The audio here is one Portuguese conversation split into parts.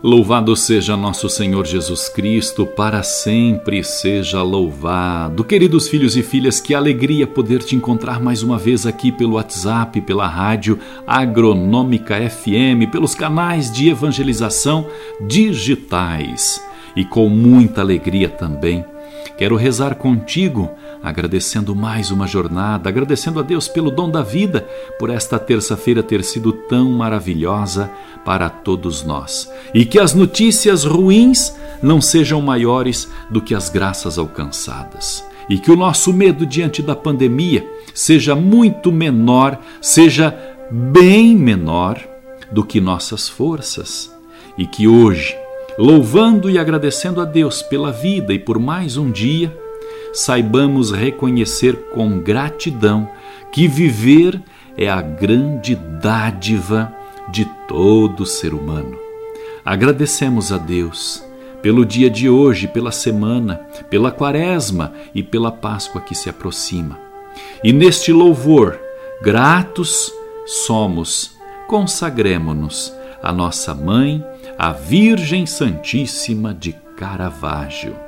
Louvado seja nosso Senhor Jesus Cristo, para sempre seja louvado. Queridos filhos e filhas, que alegria poder te encontrar mais uma vez aqui pelo WhatsApp, pela rádio Agronômica FM, pelos canais de evangelização digitais. E com muita alegria também Quero rezar contigo, agradecendo mais uma jornada, agradecendo a Deus pelo dom da vida, por esta terça-feira ter sido tão maravilhosa para todos nós. E que as notícias ruins não sejam maiores do que as graças alcançadas. E que o nosso medo diante da pandemia seja muito menor, seja bem menor do que nossas forças. E que hoje, louvando e agradecendo a Deus pela vida e por mais um dia, saibamos reconhecer com gratidão que viver é a grande dádiva de todo ser humano. Agradecemos a Deus pelo dia de hoje, pela semana, pela quaresma e pela Páscoa que se aproxima. E neste louvor, gratos somos, consagremos-nos a nossa mãe, a Virgem Santíssima de Caravaggio.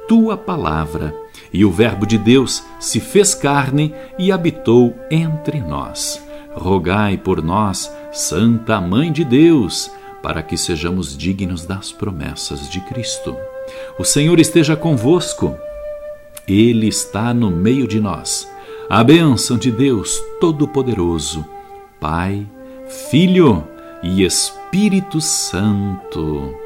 tua palavra. E o Verbo de Deus se fez carne e habitou entre nós. Rogai por nós, Santa Mãe de Deus, para que sejamos dignos das promessas de Cristo. O Senhor esteja convosco, Ele está no meio de nós a bênção de Deus Todo-Poderoso, Pai, Filho e Espírito Santo.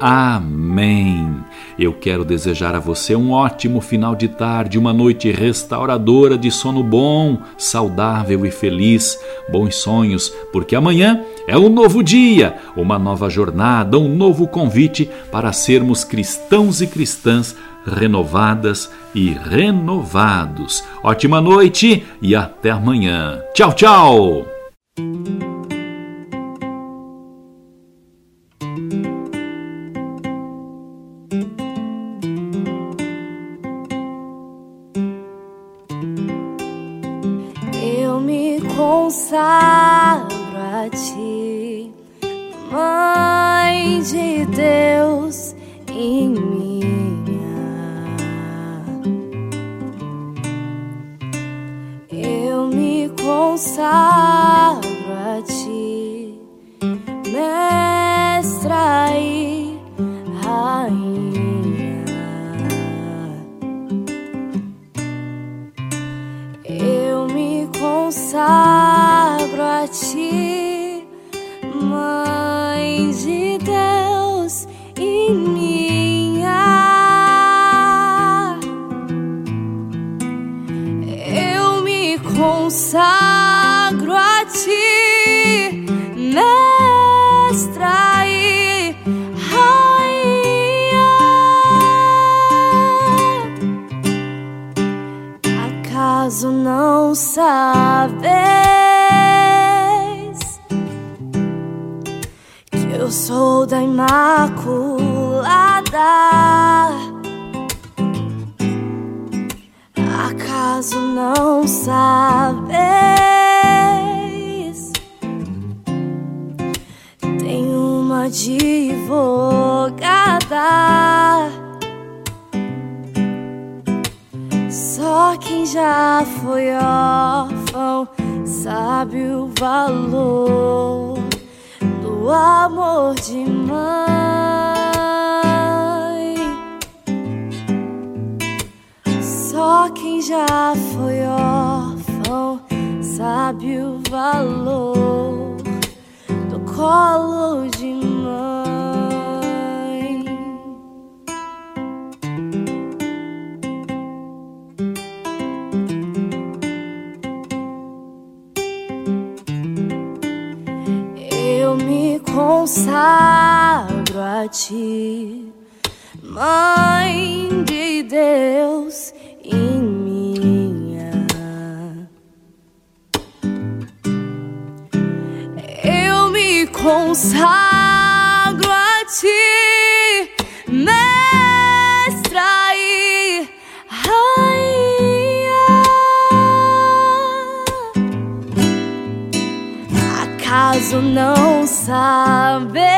Amém. Eu quero desejar a você um ótimo final de tarde, uma noite restauradora de sono bom, saudável e feliz. Bons sonhos, porque amanhã é um novo dia, uma nova jornada, um novo convite para sermos cristãos e cristãs renovadas e renovados. Ótima noite e até amanhã. Tchau, tchau! Consagro a ti, Mãe de Deus em mim. consagro a ti, sabes que eu sou da Imaculada? Acaso não sabes? Tem uma advogada. Quem já foi órfão sabe o valor do amor de mãe. Só quem já foi órfão sabe o valor do colo de mãe. Eu me consagro a ti, Mãe de Deus em minha. Eu me consagro Acaso não sabeis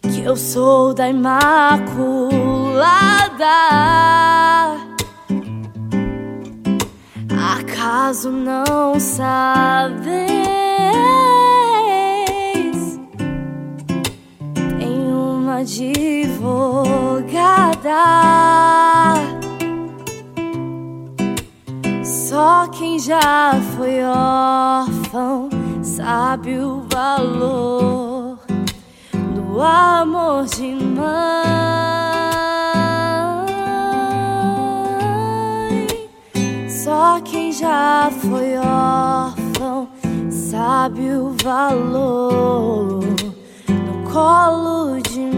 que eu sou da Imaculada? Acaso não sabeis? Tem uma advogada. Só quem já foi órfão sabe o valor do amor de mãe. Só quem já foi órfão sabe o valor do colo de mãe.